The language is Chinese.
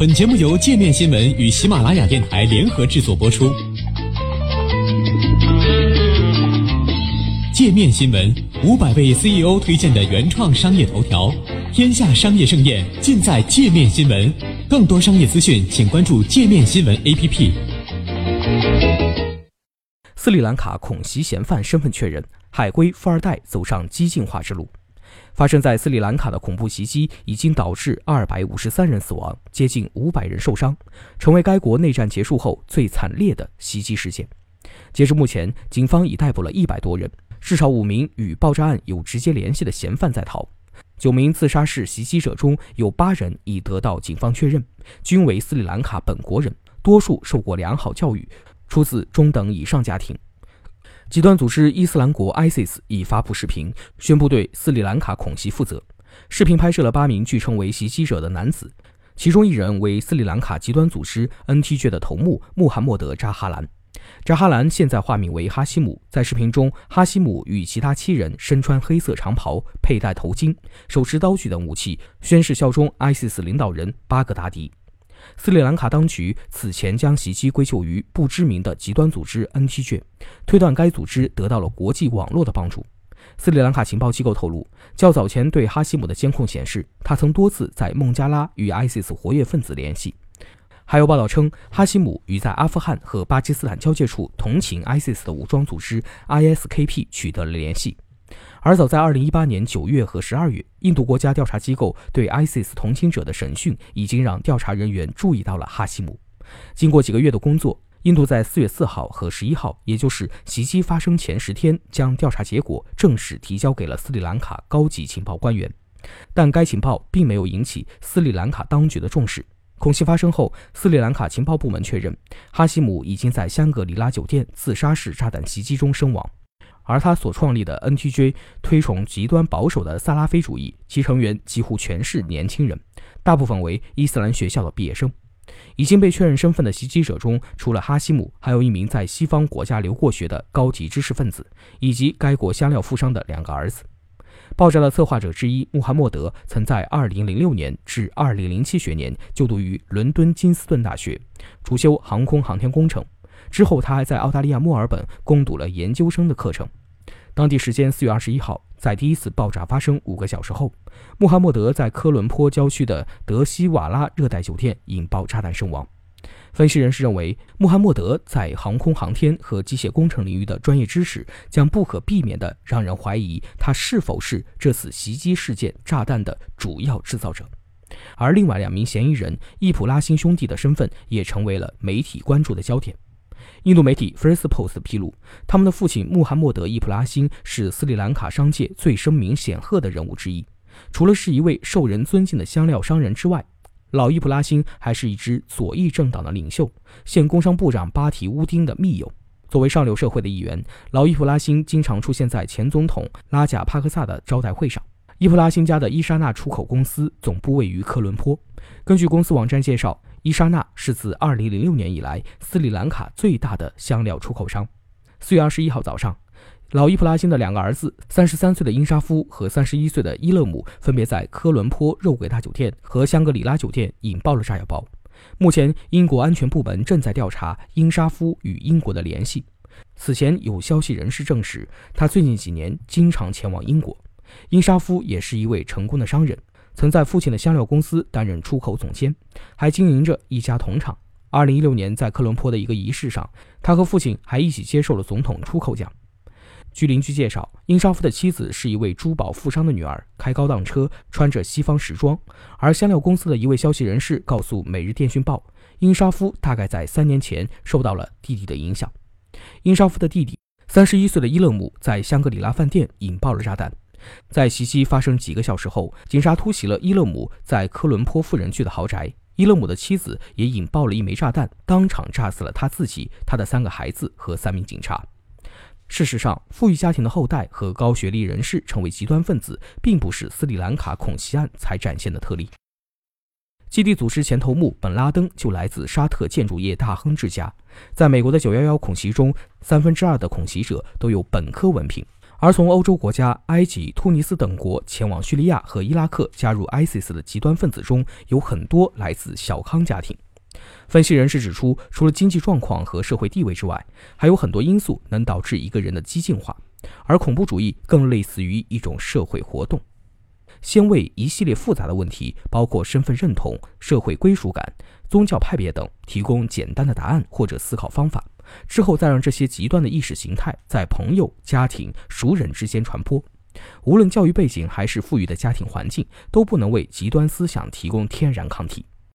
本节目由界面新闻与喜马拉雅电台联合制作播出。界面新闻五百位 CEO 推荐的原创商业头条，天下商业盛宴尽在界面新闻。更多商业资讯，请关注界面新闻 APP。斯里兰卡恐袭嫌犯身份确认，海归富二代走上激进化之路。发生在斯里兰卡的恐怖袭击已经导致二百五十三人死亡，接近五百人受伤，成为该国内战结束后最惨烈的袭击事件。截至目前，警方已逮捕了一百多人，至少五名与爆炸案有直接联系的嫌犯在逃。九名自杀式袭击者中有八人已得到警方确认，均为斯里兰卡本国人，多数受过良好教育，出自中等以上家庭。极端组织伊斯兰国 （ISIS） 已发布视频，宣布对斯里兰卡恐袭负责。视频拍摄了八名据称为袭击者的男子，其中一人为斯里兰卡极端组织 NTJ 的头目穆罕默德·扎哈兰。扎哈兰现在化名为哈希姆。在视频中，哈希姆与其他七人身穿黑色长袍，佩戴头巾，手持刀具等武器，宣誓效忠 ISIS 领导人巴格达迪。斯里兰卡当局此前将袭击归咎于不知名的极端组织 NTJ，推断该组织得到了国际网络的帮助。斯里兰卡情报机构透露，较早前对哈希姆的监控显示，他曾多次在孟加拉与 ISIS 活跃分子联系。还有报道称，哈希姆与在阿富汗和巴基斯坦交界处同情 ISIS 的武装组织 ISKP 取得了联系。而早在2018年9月和12月，印度国家调查机构对 ISIS 同情者的审讯已经让调查人员注意到了哈希姆。经过几个月的工作，印度在4月4号和11号，也就是袭击发生前十天，将调查结果正式提交给了斯里兰卡高级情报官员。但该情报并没有引起斯里兰卡当局的重视。恐袭发生后，斯里兰卡情报部门确认，哈希姆已经在香格里拉酒店自杀式炸弹袭击中身亡。而他所创立的 NTJ 推崇极端保守的萨拉菲主义，其成员几乎全是年轻人，大部分为伊斯兰学校的毕业生。已经被确认身份的袭击者中，除了哈希姆，还有一名在西方国家留过学的高级知识分子，以及该国香料富商的两个儿子。爆炸的策划者之一穆罕默德曾在2006年至2007学年就读于伦敦金斯顿大学，主修航空航天工程。之后，他还在澳大利亚墨尔本攻读了研究生的课程。当地时间四月二十一号，在第一次爆炸发生五个小时后，穆罕默德在科伦坡郊区的德西瓦拉热带酒店引爆炸弹身亡。分析人士认为，穆罕默德在航空航天和机械工程领域的专业知识将不可避免地让人怀疑他是否是这次袭击事件炸弹的主要制造者。而另外两名嫌疑人易普拉辛兄弟的身份也成为了媒体关注的焦点。印度媒体 First Post 披露，他们的父亲穆罕默德·伊普拉辛是斯里兰卡商界最声名显赫的人物之一。除了是一位受人尊敬的香料商人之外，老伊普拉辛还是一支左翼政党的领袖，现工商部长巴提乌丁的密友。作为上流社会的一员，老伊普拉辛经常出现在前总统拉贾帕克萨的招待会上。伊普拉辛家的伊莎纳出口公司总部位于科伦坡。根据公司网站介绍。伊莎纳是自2006年以来斯里兰卡最大的香料出口商。4月21号早上，老伊普拉辛的两个儿子，33岁的英沙夫和31岁的伊勒姆，分别在科伦坡肉桂大酒店和香格里拉酒店引爆了炸药包。目前，英国安全部门正在调查英沙夫与英国的联系。此前有消息人士证实，他最近几年经常前往英国。英沙夫也是一位成功的商人。曾在父亲的香料公司担任出口总监，还经营着一家铜厂。二零一六年，在科伦坡的一个仪式上，他和父亲还一起接受了总统出口奖。据邻居介绍，英沙夫的妻子是一位珠宝富商的女儿，开高档车，穿着西方时装。而香料公司的一位消息人士告诉《每日电讯报》，英沙夫大概在三年前受到了弟弟的影响。英沙夫的弟弟，三十一岁的伊勒姆，在香格里拉饭店引爆了炸弹。在袭击发生几个小时后，警察突袭了伊勒姆在科伦坡富人区的豪宅。伊勒姆的妻子也引爆了一枚炸弹，当场炸死了他自己、他的三个孩子和三名警察。事实上，富裕家庭的后代和高学历人士成为极端分子，并不是斯里兰卡恐袭案才展现的特例。基地组织前头目本拉登就来自沙特建筑业大亨之家。在美国的911恐袭中，三分之二的恐袭者都有本科文凭。而从欧洲国家埃及、突尼斯等国前往叙利亚和伊拉克加入 ISIS 的极端分子中，有很多来自小康家庭。分析人士指出，除了经济状况和社会地位之外，还有很多因素能导致一个人的激进化，而恐怖主义更类似于一种社会活动。先为一系列复杂的问题，包括身份认同、社会归属感、宗教派别等，提供简单的答案或者思考方法，之后再让这些极端的意识形态在朋友、家庭、熟人之间传播。无论教育背景还是富裕的家庭环境，都不能为极端思想提供天然抗体。